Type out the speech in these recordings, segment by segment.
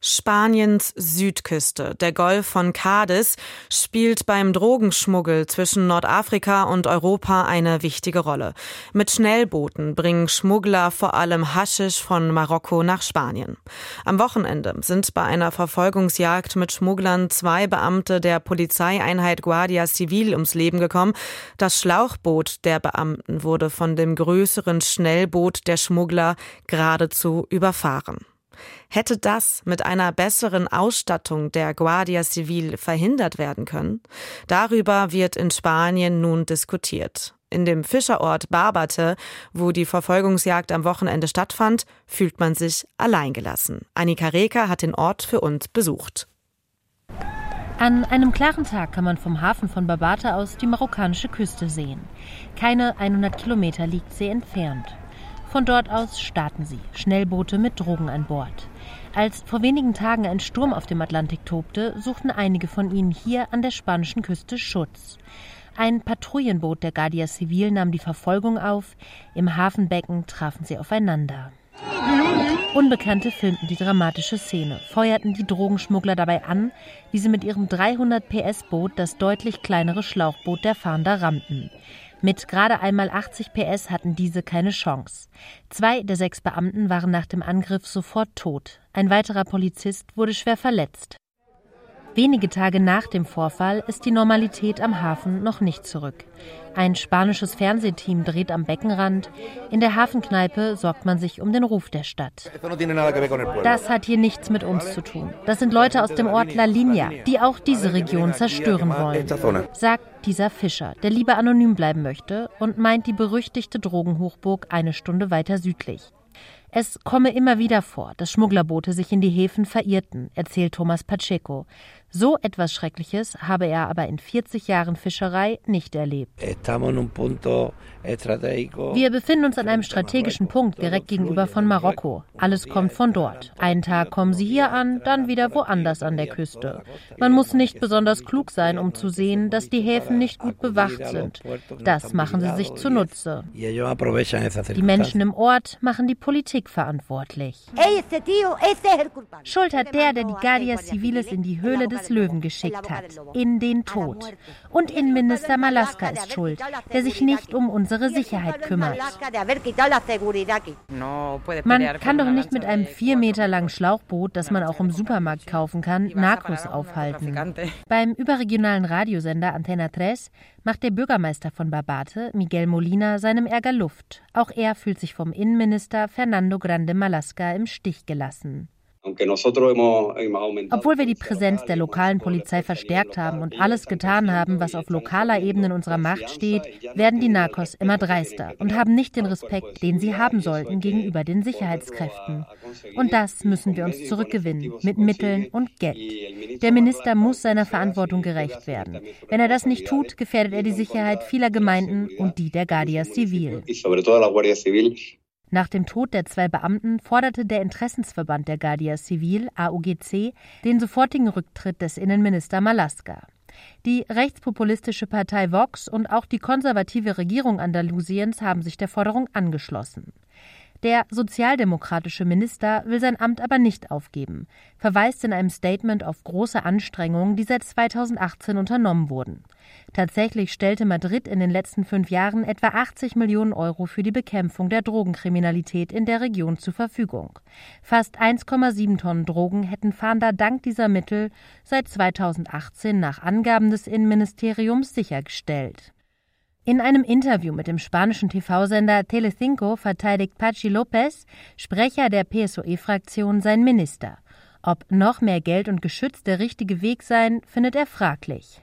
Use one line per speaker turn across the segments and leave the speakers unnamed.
Spaniens Südküste, der Golf von Cadiz, spielt beim Drogenschmuggel zwischen Nordafrika und Europa eine wichtige Rolle. Mit Schnellbooten bringen Schmuggler vor allem Haschisch von Marokko nach Spanien. Am Wochenende sind bei einer Verfolgungsjagd mit Schmugglern zwei Beamte der Polizeieinheit Guardia Civil ums Leben gekommen. Das Schlauchboot der Beamten wurde von dem größeren Schnellboot der Schmuggler geradezu überfahren. Hätte das mit einer besseren Ausstattung der Guardia Civil verhindert werden können? Darüber wird in Spanien nun diskutiert. In dem Fischerort Barbate, wo die Verfolgungsjagd am Wochenende stattfand, fühlt man sich alleingelassen. Annika Reker hat den Ort für uns besucht.
An einem klaren Tag kann man vom Hafen von Barbate aus die marokkanische Küste sehen. Keine 100 Kilometer liegt sie entfernt. Von dort aus starten sie, Schnellboote mit Drogen an Bord. Als vor wenigen Tagen ein Sturm auf dem Atlantik tobte, suchten einige von ihnen hier an der spanischen Küste Schutz. Ein Patrouillenboot der Guardia Civil nahm die Verfolgung auf. Im Hafenbecken trafen sie aufeinander. Unbekannte filmten die dramatische Szene, feuerten die Drogenschmuggler dabei an, wie sie mit ihrem 300 PS Boot das deutlich kleinere Schlauchboot der Fahnder rammten. Mit gerade einmal 80 PS hatten diese keine Chance. Zwei der sechs Beamten waren nach dem Angriff sofort tot. Ein weiterer Polizist wurde schwer verletzt. Wenige Tage nach dem Vorfall ist die Normalität am Hafen noch nicht zurück. Ein spanisches Fernsehteam dreht am Beckenrand. In der Hafenkneipe sorgt man sich um den Ruf der Stadt. Das hat hier nichts mit uns zu tun. Das sind Leute aus dem Ort La Línea, die auch diese Region zerstören wollen, sagt dieser Fischer, der lieber anonym bleiben möchte und meint die berüchtigte Drogenhochburg eine Stunde weiter südlich. Es komme immer wieder vor, dass Schmugglerboote sich in die Häfen verirrten, erzählt Thomas Pacheco. So etwas Schreckliches habe er aber in 40 Jahren Fischerei nicht erlebt. Wir befinden uns an einem strategischen Punkt direkt gegenüber von Marokko. Alles kommt von dort. Einen Tag kommen sie hier an, dann wieder woanders an der Küste. Man muss nicht besonders klug sein, um zu sehen, dass die Häfen nicht gut bewacht sind. Das machen sie sich zunutze. Die Menschen im Ort machen die Politik verantwortlich. Schuld hat der, der die Guardia Civiles in die Höhle des Löwen geschickt hat, in den Tod. Und Innenminister Malaska ist schuld, der sich nicht um unsere unsere Sicherheit kümmert. Man kann doch nicht mit einem vier Meter langen Schlauchboot, das man auch im Supermarkt kaufen kann, Narcos aufhalten. Beim überregionalen Radiosender Antena 3 macht der Bürgermeister von Barbate, Miguel Molina, seinem Ärger Luft. Auch er fühlt sich vom Innenminister Fernando Grande Malasca im Stich gelassen. Obwohl wir die Präsenz der lokalen Polizei verstärkt haben und alles getan haben, was auf lokaler Ebene in unserer Macht steht, werden die Narcos immer dreister und haben nicht den Respekt, den sie haben sollten gegenüber den Sicherheitskräften. Und das müssen wir uns zurückgewinnen, mit Mitteln und Geld. Der Minister muss seiner Verantwortung gerecht werden. Wenn er das nicht tut, gefährdet er die Sicherheit vieler Gemeinden und die der Guardia Civil. Nach dem Tod der zwei Beamten forderte der Interessensverband der Guardia Civil, AUGC, den sofortigen Rücktritt des Innenminister Malaska. Die rechtspopulistische Partei Vox und auch die konservative Regierung Andalusiens haben sich der Forderung angeschlossen. Der sozialdemokratische Minister will sein Amt aber nicht aufgeben, verweist in einem Statement auf große Anstrengungen, die seit 2018 unternommen wurden. Tatsächlich stellte Madrid in den letzten fünf Jahren etwa 80 Millionen Euro für die Bekämpfung der Drogenkriminalität in der Region zur Verfügung. Fast 1,7 Tonnen Drogen hätten Fahnder dank dieser Mittel seit 2018 nach Angaben des Innenministeriums sichergestellt. In einem Interview mit dem spanischen TV-Sender Telecinco verteidigt Pachi López, Sprecher der PSOE-Fraktion, seinen Minister. Ob noch mehr Geld und Geschütz der richtige Weg seien, findet er fraglich.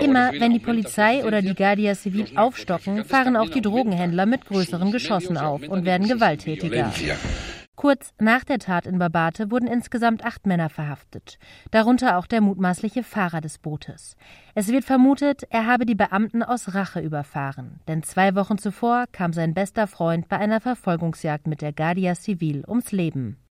Immer wenn die Polizei oder die Guardia Civil aufstocken, fahren auch die Drogenhändler mit größeren Geschossen auf und werden gewalttätiger. Kurz nach der Tat in Barbate wurden insgesamt acht Männer verhaftet, darunter auch der mutmaßliche Fahrer des Bootes. Es wird vermutet, er habe die Beamten aus Rache überfahren, denn zwei Wochen zuvor kam sein bester Freund bei einer Verfolgungsjagd mit der Guardia Civil ums Leben.